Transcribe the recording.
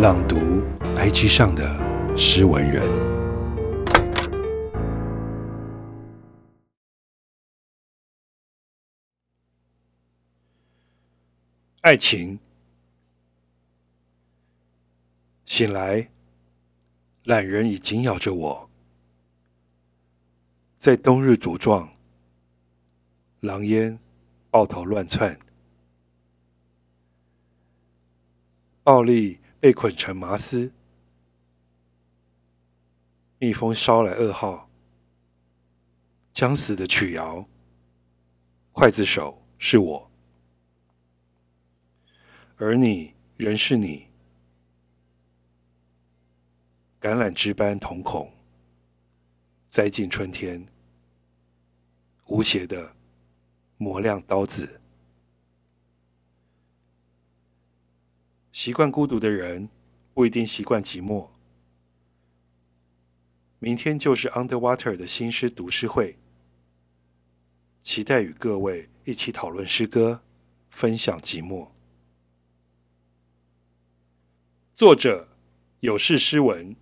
朗读 IG 上的诗文人，爱情。醒来，懒人已紧咬着我，在冬日茁壮，狼烟抱头乱窜。暴力被捆成麻丝，蜜蜂捎来噩耗，将死的曲窑，刽子手是我，而你仍是你，橄榄枝般瞳孔，栽进春天，无邪的磨亮刀子。习惯孤独的人，不一定习惯寂寞。明天就是 Underwater 的新诗读诗会，期待与各位一起讨论诗歌，分享寂寞。作者：有事诗文。